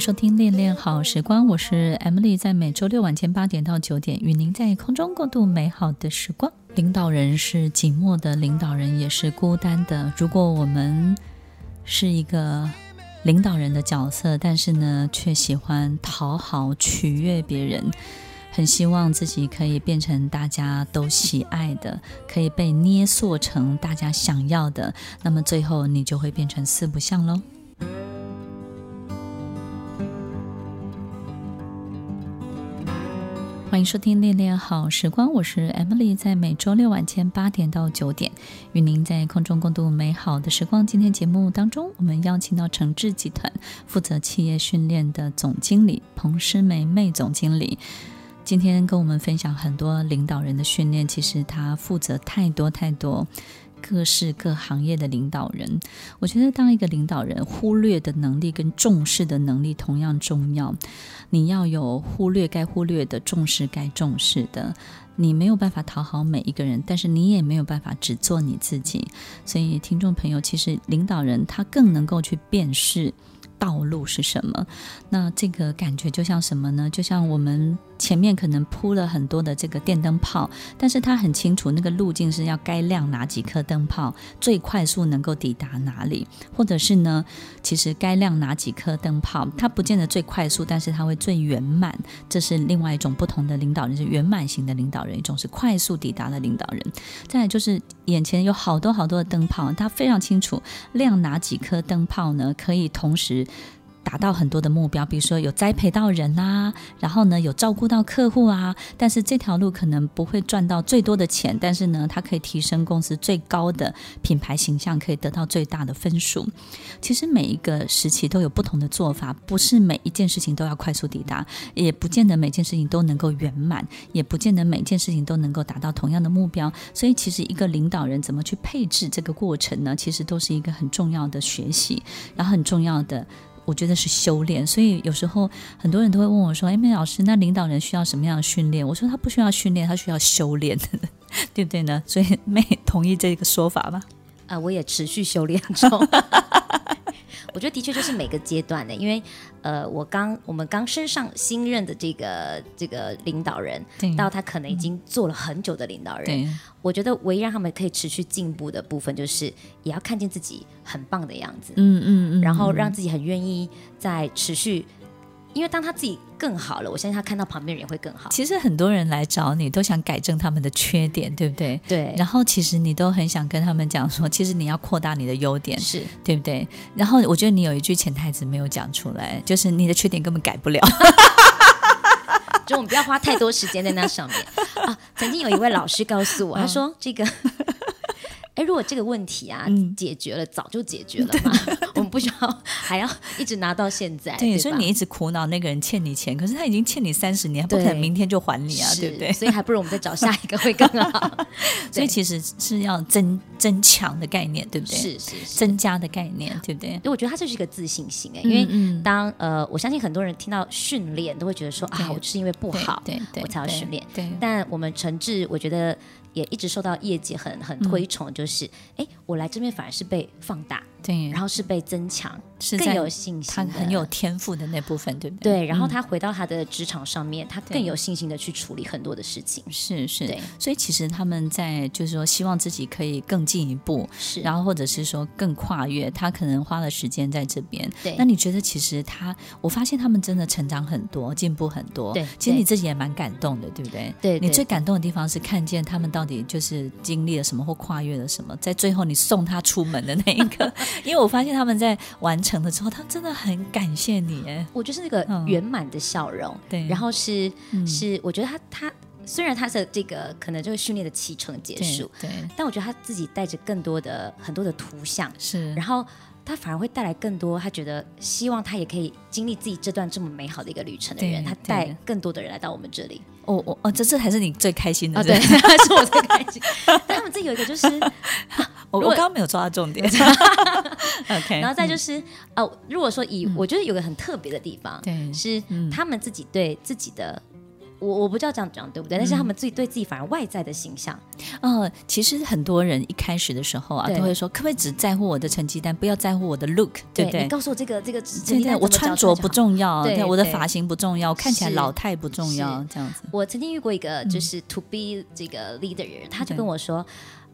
收听《恋恋好时光》，我是 Emily，在每周六晚间八点到九点，与您在空中共度美好的时光。领导人是寂寞的，领导人也是孤单的。如果我们是一个领导人的角色，但是呢，却喜欢讨好、取悦别人，很希望自己可以变成大家都喜爱的，可以被捏塑成大家想要的，那么最后你就会变成四不像喽。欢迎收听《恋恋好时光》，我是 Emily，在每周六晚间八点到九点，与您在空中共度美好的时光。今天节目当中，我们邀请到诚志集团负责企业训练的总经理彭诗梅妹总经理，今天跟我们分享很多领导人的训练。其实他负责太多太多。各式各行业的领导人，我觉得当一个领导人，忽略的能力跟重视的能力同样重要。你要有忽略该忽略的，重视该重视的。你没有办法讨好每一个人，但是你也没有办法只做你自己。所以，听众朋友，其实领导人他更能够去辨识。道路是什么？那这个感觉就像什么呢？就像我们前面可能铺了很多的这个电灯泡，但是他很清楚那个路径是要该亮哪几颗灯泡，最快速能够抵达哪里，或者是呢，其实该亮哪几颗灯泡，它不见得最快速，但是它会最圆满。这是另外一种不同的领导人，是圆满型的领导人，一种是快速抵达的领导人。再就是眼前有好多好多的灯泡，他非常清楚亮哪几颗灯泡呢，可以同时。达到很多的目标，比如说有栽培到人啊，然后呢有照顾到客户啊，但是这条路可能不会赚到最多的钱，但是呢它可以提升公司最高的品牌形象，可以得到最大的分数。其实每一个时期都有不同的做法，不是每一件事情都要快速抵达，也不见得每件事情都能够圆满，也不见得每件事情都能够达到同样的目标。所以其实一个领导人怎么去配置这个过程呢？其实都是一个很重要的学习，然后很重要的。我觉得是修炼，所以有时候很多人都会问我说：“哎，妹老师，那领导人需要什么样的训练？”我说：“他不需要训练，他需要修炼，对不对呢？”所以妹同意这个说法吗？啊，我也持续修炼中。我觉得的确就是每个阶段的，因为呃，我刚我们刚升上新任的这个这个领导人，到他可能已经做了很久的领导人，我觉得唯一让他们可以持续进步的部分，就是也要看见自己很棒的样子，嗯嗯嗯，然后让自己很愿意在持续。因为当他自己更好了，我相信他看到旁边人也会更好。其实很多人来找你都想改正他们的缺点，对不对？对。然后其实你都很想跟他们讲说，其实你要扩大你的优点，是对不对？然后我觉得你有一句潜台词没有讲出来，就是你的缺点根本改不了。就我们不要花太多时间在那上面 啊。曾经有一位老师告诉我，他说这个。哎，如果这个问题啊、嗯、解决了，早就解决了嘛，不需要还要一直拿到现在。对，对，所以你一直苦恼那个人欠你钱，可是他已经欠你三十年，不可能明天就还你啊，对不对？所以还不如我们再找下一个会更好。所以其实是要增增强的概念，对不对？是是，是增加的概念，对不对？因为我觉得他就是一个自信心哎，因为当呃，我相信很多人听到训练都会觉得说啊，我就是因为不好，对，对，对，我才要训练。对，对，但我们诚挚，我觉得。也一直受到业界很很推崇，就是哎、嗯，我来这边反而是被放大，对，然后是被增强，是更有信心，他很有天赋的那部分，对不对？对，然后他回到他的职场上面，嗯、他更有信心的去处理很多的事情，是是，对，所以其实他们在就是说，希望自己可以更进一步，是，然后或者是说更跨越，他可能花了时间在这边，对。那你觉得其实他，我发现他们真的成长很多，进步很多，对。其实你自己也蛮感动的，对不对？对，对，你最感动的地方是看见他们到。到底就是经历了什么或跨越了什么，在最后你送他出门的那一刻，因为我发现他们在完成了之后，他真的很感谢你。哎，我就是那个圆满的笑容。对、嗯，然后是、嗯、是，我觉得他他虽然他的这个可能这个训练的启程结束，对，对，但我觉得他自己带着更多的很多的图像，是，然后。他反而会带来更多，他觉得希望他也可以经历自己这段这么美好的一个旅程的人，他带更多的人来到我们这里。哦哦哦，这这才是你最开心的，哦、对，是 我最开心。但他们自己有一个就是，我我刚刚没有抓到重点。OK，然后再就是、嗯、哦，如果说以、嗯、我觉得有个很特别的地方，对，是他们自己对自己的我我不知道这样讲对不对？但是他们自己对自己反而外在的形象，嗯、呃，其实很多人一开始的时候啊，都会说，可不可以只在乎我的成绩单，不要在乎我的 look，对不对？你告诉我这个这个成绩单，我穿着不重要，对，我的发型不重要，看起来老态不重要，这样子。我曾经遇过一个就是 to be 这个 leader 人，他就跟我说，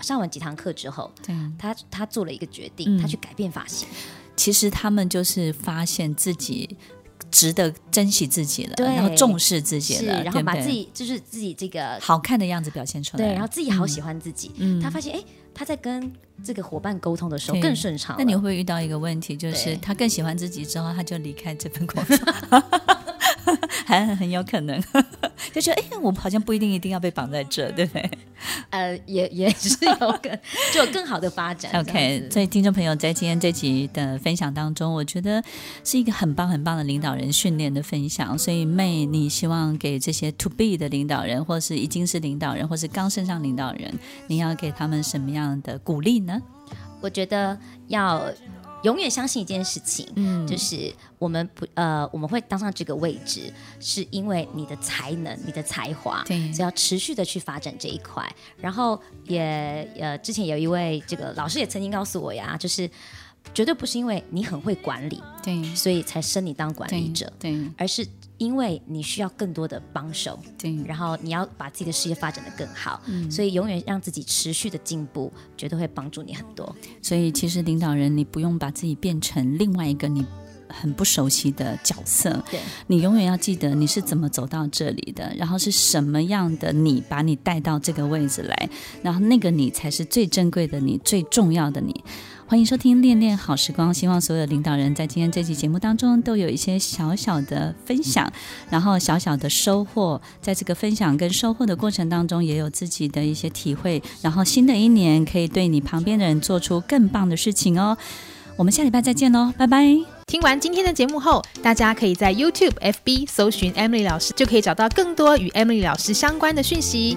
上完几堂课之后，他他做了一个决定，他去改变发型。其实他们就是发现自己。值得珍惜自己了，然后重视自己了，然后把自己就是自己这个好看的样子表现出来，对，然后自己好喜欢自己。嗯，他发现哎，他在跟这个伙伴沟通的时候更顺畅。那你会不会遇到一个问题，就是他更喜欢自己之后，他就离开这份工作？还很有可能，就觉得哎，我们好像不一定一定要被绑在这，对不对？呃，也也是有更 就有更好的发展。OK，所以听众朋友在今天这集的分享当中，我觉得是一个很棒很棒的领导人训练的分享。所以，May，你希望给这些 To Be 的领导人，或是已经是领导人，或是刚升上领导人，你要给他们什么样的鼓励呢？我觉得要。永远相信一件事情，嗯，就是我们不呃，我们会当上这个位置，是因为你的才能、你的才华，对，只要持续的去发展这一块。然后也呃，之前有一位这个老师也曾经告诉我呀，就是绝对不是因为你很会管理，对，所以才升你当管理者，对，对，而是。因为你需要更多的帮手，对，然后你要把自己的事业发展的更好，嗯，所以永远让自己持续的进步，绝对会帮助你很多。所以其实领导人，你不用把自己变成另外一个你很不熟悉的角色，对，你永远要记得你是怎么走到这里的，然后是什么样的你把你带到这个位置来，然后那个你才是最珍贵的你，最重要的你。欢迎收听《恋恋好时光》，希望所有领导人在今天这期节目当中都有一些小小的分享，然后小小的收获。在这个分享跟收获的过程当中，也有自己的一些体会。然后新的一年可以对你旁边的人做出更棒的事情哦。我们下礼拜再见喽，拜拜！听完今天的节目后，大家可以在 YouTube、FB 搜寻 Emily 老师，就可以找到更多与 Emily 老师相关的讯息。